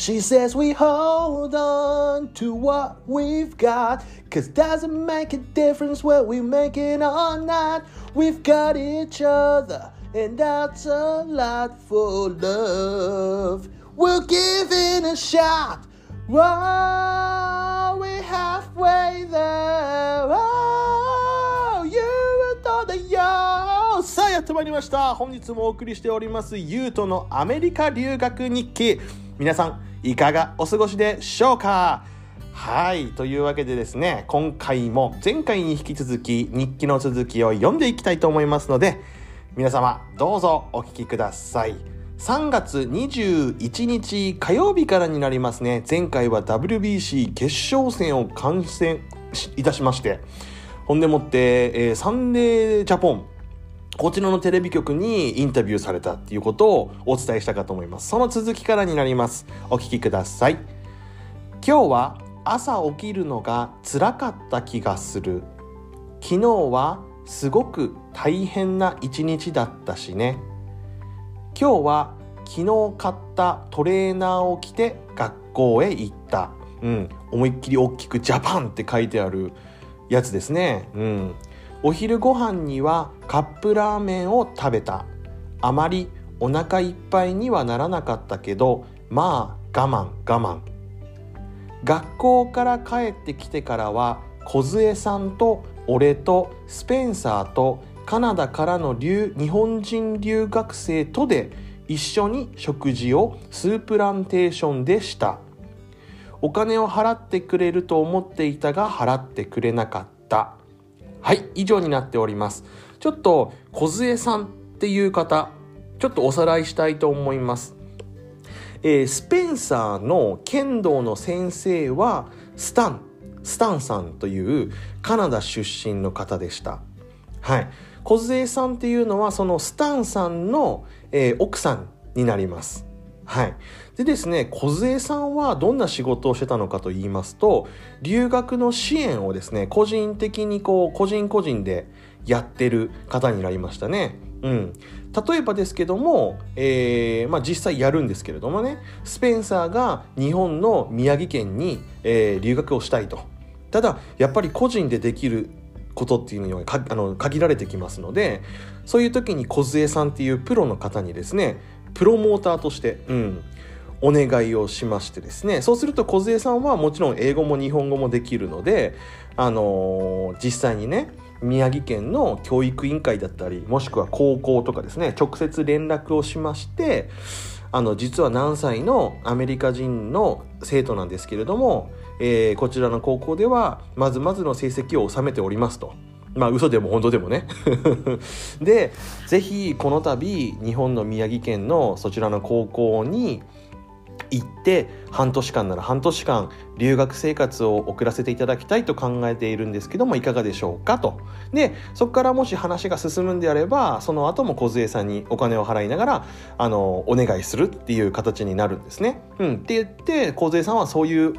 She says we hold on to what we've got. Cause doesn't make a difference whether we make it or not. We've got each other, and that's a lot for love. We'll give it a shot. Whoa, we're halfway there. Oh, you are the yo. さあやってまいりました本日もお送りしておりますゆうとのアメリカ留学日記皆さん いかがお過ごしでしょうか？はいというわけでですね今回も前回に引き続き日記の続きを読んでいきたいと思いますので皆様どうぞお聞きください。3月21日火曜日からになりますね。前回は WBC 決勝戦を観戦いたしましてほんでもって、えー、サンデージャポンこちらのテレビ局にインタビューされたっていうことをお伝えしたかと思います。その続きからになります。お聞きください。今日は朝起きるのが辛かった気がする。昨日はすごく大変な一日だったしね。今日は昨日買ったトレーナーを着て学校へ行った。うん、思いっきり大きくジャパンって書いてあるやつですね。うん。お昼ご飯にはカップラーメンを食べた。あまりお腹いっぱいにはならなかったけどまあ我慢我慢。学校から帰ってきてからは梢さんと俺とスペンサーとカナダからの留日本人留学生とで一緒に食事をスープランテーションでした。お金を払ってくれると思っていたが払ってくれなかった。はい、以上になっております。ちょっと、梢さんっていう方、ちょっとおさらいしたいと思います。えー、スペンサーの剣道の先生は、スタン、スタンさんというカナダ出身の方でした。はい。梢さんっていうのは、そのスタンさんの、えー、奥さんになります。はい。でですね、梢さんはどんな仕事をしてたのかと言いますと、留学の支援をですね、個人的にこう、個人個人でやってる方になりましたね。うん。例えばですけども、えー、まあ実際やるんですけれどもね、スペンサーが日本の宮城県に、えー、留学をしたいと。ただ、やっぱり個人でできることっていうのはあの限られてきますのでそういう時に梢さんっていうプロの方にですねプロモーターとして、うん、お願いをしましてですねそうすると梢さんはもちろん英語も日本語もできるので、あのー、実際にね宮城県の教育委員会だったりもしくは高校とかですね直接連絡をしましてあの実は何歳のアメリカ人の生徒なんですけれども、えー、こちらの高校ではまずまずの成績を収めておりますと。まあ嘘でも本当でもね でぜひこの度日本の宮城県のそちらの高校に行って半年間なら半年間留学生活を送らせていただきたいと考えているんですけどもいかがでしょうかとでそこからもし話が進むんであればその後も梢さんにお金を払いながらあのお願いするっていう形になるんですね。うん、って言って梢さんはそういう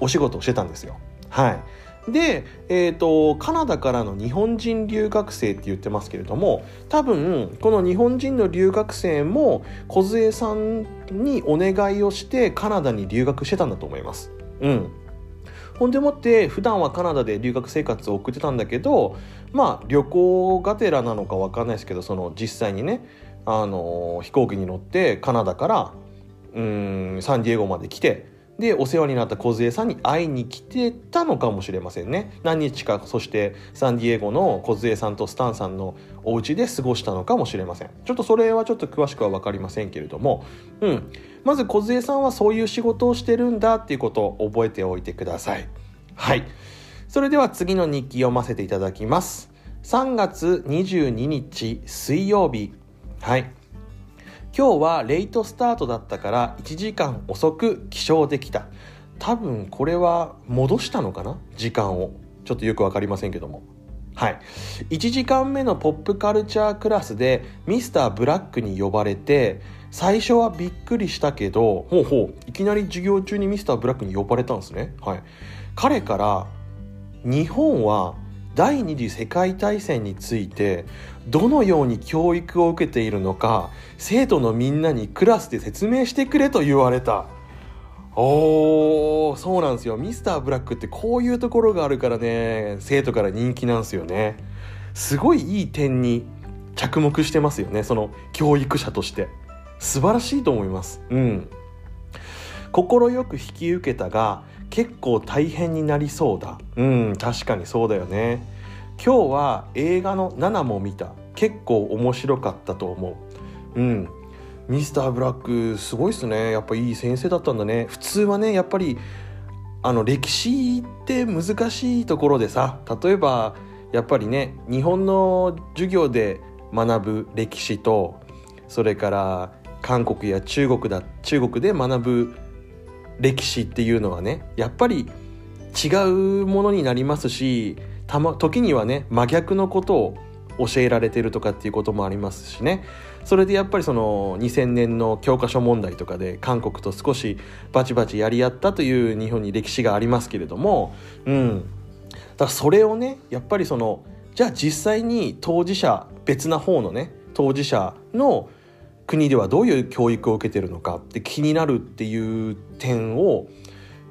お仕事をしてたんですよ。はいで、えーと、カナダからの日本人留学生って言ってますけれども多分この日本人の留学生も梢さんにお願いをしてカナダに留学してたんだと思います。うんほんでもって普段はカナダで留学生活を送ってたんだけどまあ旅行がてらなのか分かんないですけどその実際にねあの飛行機に乗ってカナダからうんサンディエゴまで来てでお世話になった梢さんに会いに来てたのかもしれませんね。何日かそしてサンディエゴの梢さんとスタンさんのお家で過ごしたのかもしれません。ちょっとそれはちょっと詳しくは分かりませんけれども。うん。まず梢さんはそういう仕事をしてるんだっていうことを覚えておいてください。はい。それでは次の日記読ませていただきます。3月22日水曜日。はい。今日はレイトスタートだったから1時間遅く起床できた。多分これは戻したのかな？時間を。ちょっとよく分かりませんけども。はい。1時間目のポップカルチャークラスでミスターブラックに呼ばれて最初はびっくりしたけどほうほう。いきなり授業中にミスターブラックに呼ばれたんですね。はい。彼から日本は第二次世界大戦についてどのように教育を受けているのか生徒のみんなにクラスで説明してくれと言われた。おーそうなんですよ。ミスターブラックってこういうところがあるからね。生徒から人気なんですよね。すごいいい点に着目してますよね。その教育者として。素晴らしいと思います。うん。快く引き受けたが結構大変になりそうだ。うん確かにそうだよね。今日は映画の7も見た。結構面白かったと思う。うん。ミスターブラックすごいっすね。やっぱいい先生だったんだね。普通はねやっぱりあの歴史って難しいところでさ例えばやっぱりね日本の授業で学ぶ歴史とそれから韓国や中国だ中国で学ぶ歴史っていうのはねやっぱり違うものになりますしたま時にはね真逆のことを教えられてるとかっていうこともありますしね。それでやっぱりその2000年の教科書問題とかで韓国と少しバチバチやり合ったという日本に歴史がありますけれどもうん。だそれをねやっぱりそのじゃあ実際に当事者別な方のね当事者の国ではどういう教育を受けてるのかって気になるっていう点を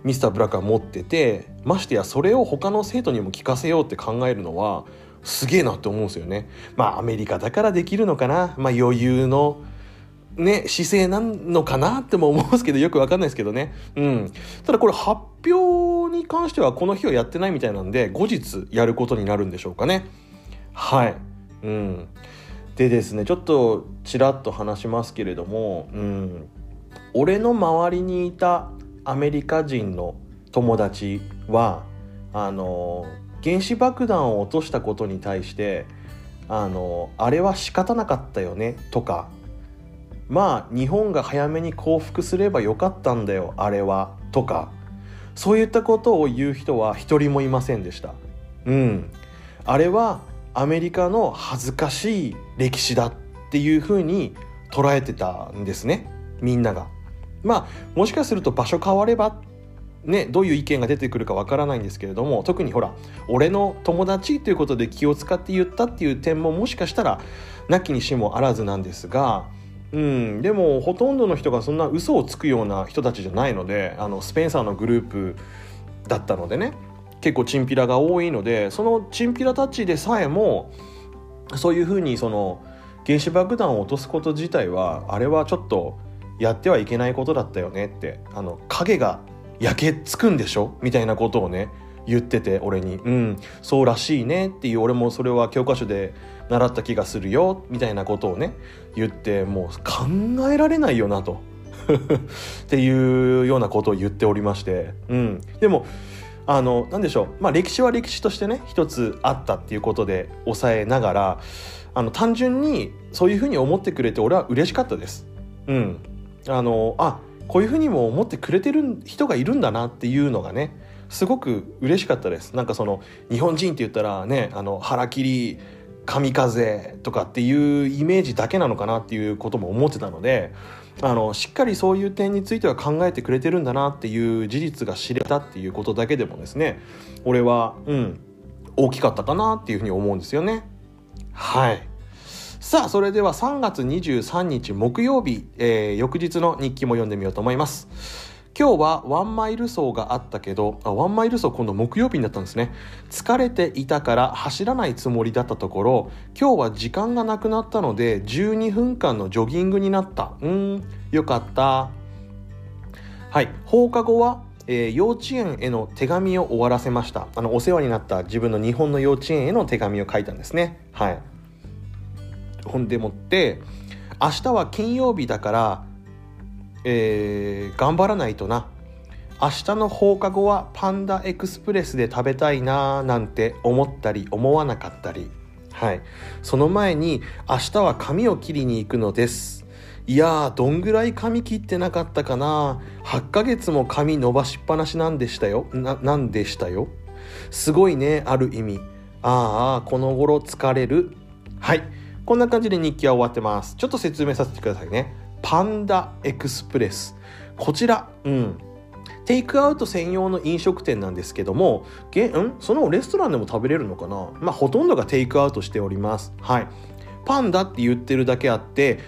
ミスターブラックは持っててましてやそれを他の生徒にも聞かせようって考えるのはすげえなって思うんですよね。まあアメリカだからできるのかな、まあ、余裕のね、姿勢なのかなっても思うんですけどよくわかんないですけどね。うん。ただこれ発表に関してはこの日はやってないみたいなんで後日やることになるんでしょうかね。はい。うん。でですねちょっとちらっと話しますけれども、うん、俺の周りにいたアメリカ人の友達はあの原子爆弾を落としたことに対してあのあれは仕方なかったよねとか。まあ日本が早めに降伏すればよかったんだよあれはとか。そういったことを言う人は一人もいませんでした。うん。あれはアメリカの恥ずかしい歴史だっていうふうに捉えてたんですね。みんなが。まあもしかすると場所変わればね、どういう意見が出てくるかわからないんですけれども特にほら俺の友達ということで気を使って言ったっていう点ももしかしたらなきにしもあらずなんですが、うん、でもほとんどの人がそんな嘘をつくような人たちじゃないのであのスペンサーのグループだったのでね。結構チンピラが多いのでそのチンピラたちでさえもそういうふうにその原子爆弾を落とすこと自体はあれはちょっとやってはいけないことだったよねってあの影が焼けつくんでしょ？みたいなことをね言ってて俺に「うんそうらしいね」っていう俺もそれは教科書で習った気がするよみたいなことをね言ってもう考えられないよなと。っていうようなことを言っておりまして、うん、でもあの何でしょう、まあ、歴史は歴史としてね一つあったっていうことで抑えながらあの単純にそういうふうに思ってくれて俺は嬉しかったです。うん、あのあこういうふうにも思ってくれてる人がいるんだなっていうのがねすごく嬉しかったです。なんかその日本人って言ったらねあの腹切り神風とかっていうイメージだけなのかなっていうことも思ってたのであのしっかりそういう点については考えてくれてるんだなっていう事実が知れたっていうことだけでもですね俺はうん大きかったかなっていうふうに思うんですよね。はい。さあそれでは3月23日木曜日、えー、翌日の日記も読んでみようと思います。今日はワンマイル走があったけどあワンマイル走今度木曜日になったんですね。疲れていたから走らないつもりだったところ今日は時間がなくなったので12分間のジョギングになった。うんよかった。はい放課後はえー、幼稚園への手紙を終わらせました。あのお世話になった自分の日本の幼稚園への手紙を書いたんですね。はい。ほんでもって明日は金曜日だから、えー、頑張らないとな。明日の放課後はパンダエクスプレスで食べたいなーなんて思ったり思わなかったり。はい。その前に明日は髪を切りに行くのです。いやーどんぐらい髪切ってなかったかな。8ヶ月も髪伸ばしっぱなしなんでしたよ。ななんでしたよ。すごいねある意味。ああこの頃疲れる。はい。こんな感じで日記は終わってます。ちょっと説明させてくださいね。パンダエクスプレス。こちら、うん。テイクアウト専用の飲食店なんですけども、げん？そのレストランでも食べれるのかな？まあ、ほとんどがテイクアウトしております。はい。パンダって言ってるだけあって、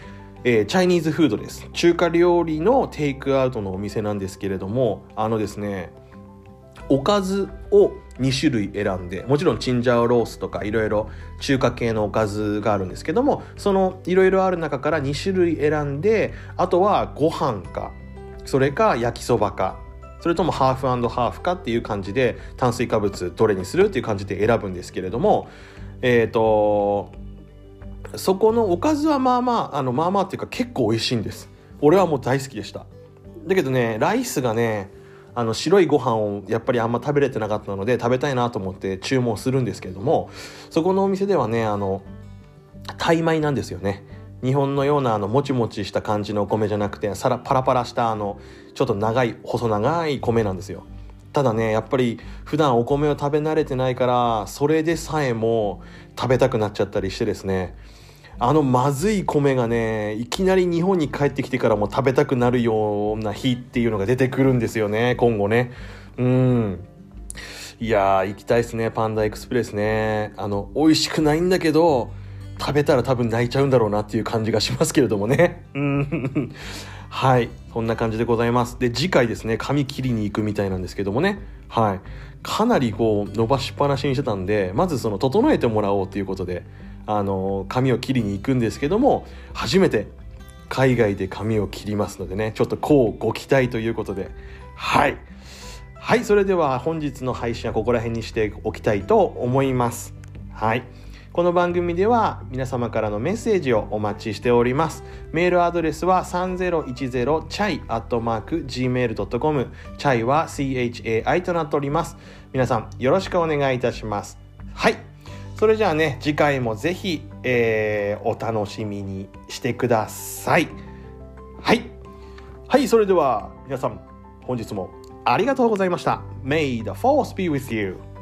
えー、チャイニーズフードです中華料理のテイクアウトのお店なんですけれどもあのですねおかずを2種類選んでもちろんチンジャオロースとかいろいろ中華系のおかずがあるんですけどもそのいろいろある中から2種類選んであとはご飯かそれか焼きそばかそれともハーフハーフかっていう感じで炭水化物どれにするっていう感じで選ぶんですけれどもえっ、ー、とそこのおかずはまあまああのまあまあっていうか結構美味しいんです。俺はもう大好きでした。だけどねライスがねあの白いご飯をやっぱりあんま食べれてなかったので食べたいなと思って注文するんですけれどもそこのお店ではねあのタイ米なんですよね。日本のようなあのもちもちした感じのお米じゃなくてさらパラパラしたあのちょっと長い細長い米なんですよ。ただねやっぱり普段お米を食べ慣れてないからそれでさえも食べたくなっちゃったりしてですね。あのまずい米がねいきなり日本に帰ってきてからも食べたくなるような日っていうのが出てくるんですよね今後ね。うん。いやー行きたいですねパンダエクスプレスね。あの美味しくないんだけど食べたら多分泣いちゃうんだろうなっていう感じがしますけれどもね。うん。はい。そんな感じでございます。で次回ですね髪切りに行くみたいなんですけどもね。はい。かなりこう伸ばしっぱなしにしてたんでまずその整えてもらおうということであの髪を切りに行くんですけども初めて海外で髪を切りますのでねちょっとこうご期待ということで。はい。はいそれでは本日の配信はここら辺にしておきたいと思います。はい。この番組では皆様からのメッセージをお待ちしております。メールアドレスは 3010chai.gmail.com チャイは CHAI となっております。皆さんよろしくお願いいたします。はい。それじゃあね次回もぜひ、えー、お楽しみにしてください。はい。はいそれでは皆さん本日もありがとうございました。May the force be with you.